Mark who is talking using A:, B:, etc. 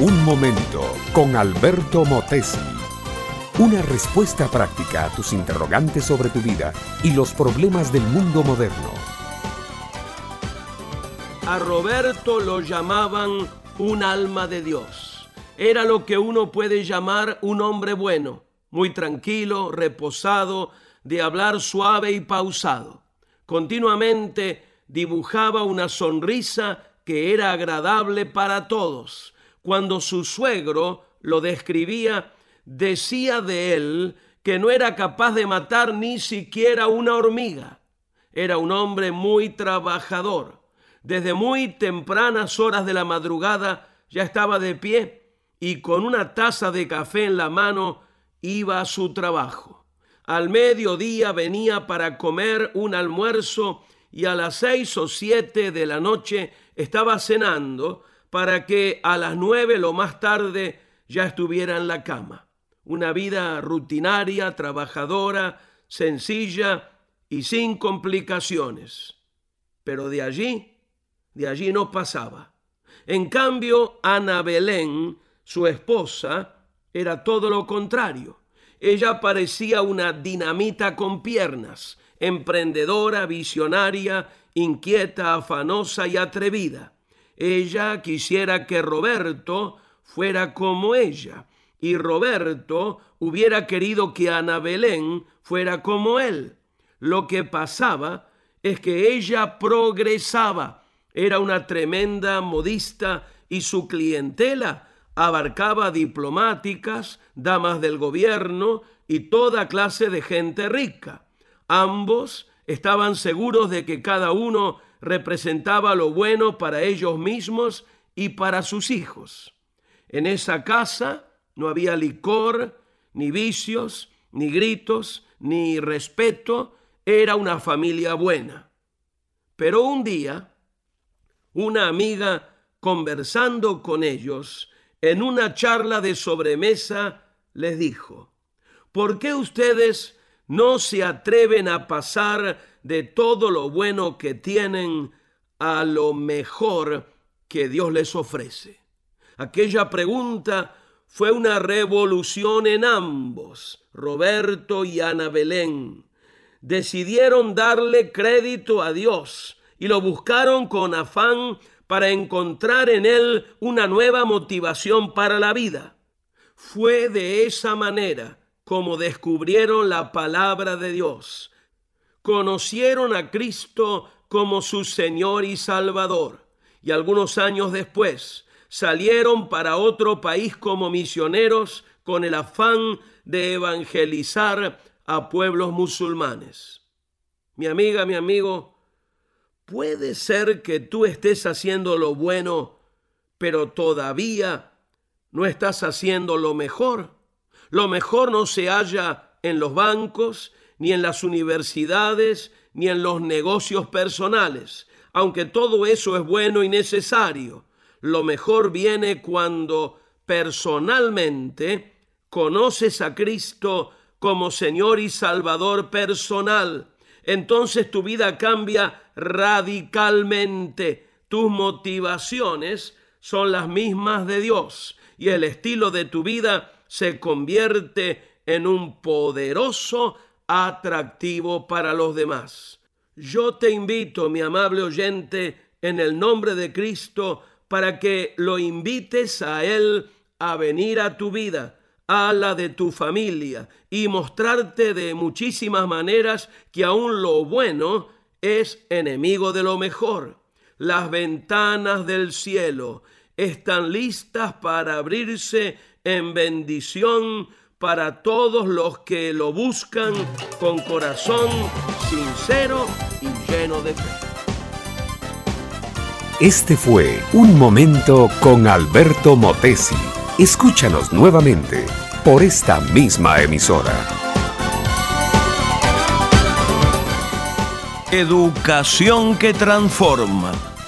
A: Un momento con Alberto Motesi. Una respuesta práctica a tus interrogantes sobre tu vida y los problemas del mundo moderno.
B: A Roberto lo llamaban un alma de Dios. Era lo que uno puede llamar un hombre bueno, muy tranquilo, reposado, de hablar suave y pausado. Continuamente dibujaba una sonrisa que era agradable para todos. Cuando su suegro lo describía, decía de él que no era capaz de matar ni siquiera una hormiga. Era un hombre muy trabajador. Desde muy tempranas horas de la madrugada ya estaba de pie y con una taza de café en la mano iba a su trabajo. Al mediodía venía para comer un almuerzo y a las seis o siete de la noche estaba cenando para que a las nueve lo más tarde ya estuviera en la cama. Una vida rutinaria, trabajadora, sencilla y sin complicaciones. Pero de allí, de allí no pasaba. En cambio, Ana Belén, su esposa, era todo lo contrario. Ella parecía una dinamita con piernas, emprendedora, visionaria, inquieta, afanosa y atrevida. Ella quisiera que Roberto fuera como ella, y Roberto hubiera querido que Ana Belén fuera como él. Lo que pasaba es que ella progresaba, era una tremenda modista y su clientela abarcaba diplomáticas, damas del gobierno y toda clase de gente rica. Ambos estaban seguros de que cada uno representaba lo bueno para ellos mismos y para sus hijos. En esa casa no había licor, ni vicios, ni gritos, ni respeto. Era una familia buena. Pero un día, una amiga conversando con ellos en una charla de sobremesa les dijo, ¿por qué ustedes no se atreven a pasar de todo lo bueno que tienen a lo mejor que Dios les ofrece. Aquella pregunta fue una revolución en ambos, Roberto y Ana Belén. Decidieron darle crédito a Dios y lo buscaron con afán para encontrar en él una nueva motivación para la vida. Fue de esa manera como descubrieron la palabra de Dios, conocieron a Cristo como su Señor y Salvador, y algunos años después salieron para otro país como misioneros con el afán de evangelizar a pueblos musulmanes. Mi amiga, mi amigo, puede ser que tú estés haciendo lo bueno, pero todavía no estás haciendo lo mejor. Lo mejor no se halla en los bancos, ni en las universidades, ni en los negocios personales, aunque todo eso es bueno y necesario. Lo mejor viene cuando personalmente conoces a Cristo como Señor y Salvador personal. Entonces tu vida cambia radicalmente. Tus motivaciones son las mismas de Dios y el estilo de tu vida se convierte en un poderoso atractivo para los demás. Yo te invito, mi amable oyente, en el nombre de Cristo, para que lo invites a Él a venir a tu vida, a la de tu familia, y mostrarte de muchísimas maneras que aún lo bueno es enemigo de lo mejor. Las ventanas del cielo están listas para abrirse en bendición para todos los que lo buscan con corazón sincero y lleno de fe.
A: Este fue Un Momento con Alberto Motesi. Escúchanos nuevamente por esta misma emisora.
B: Educación que transforma.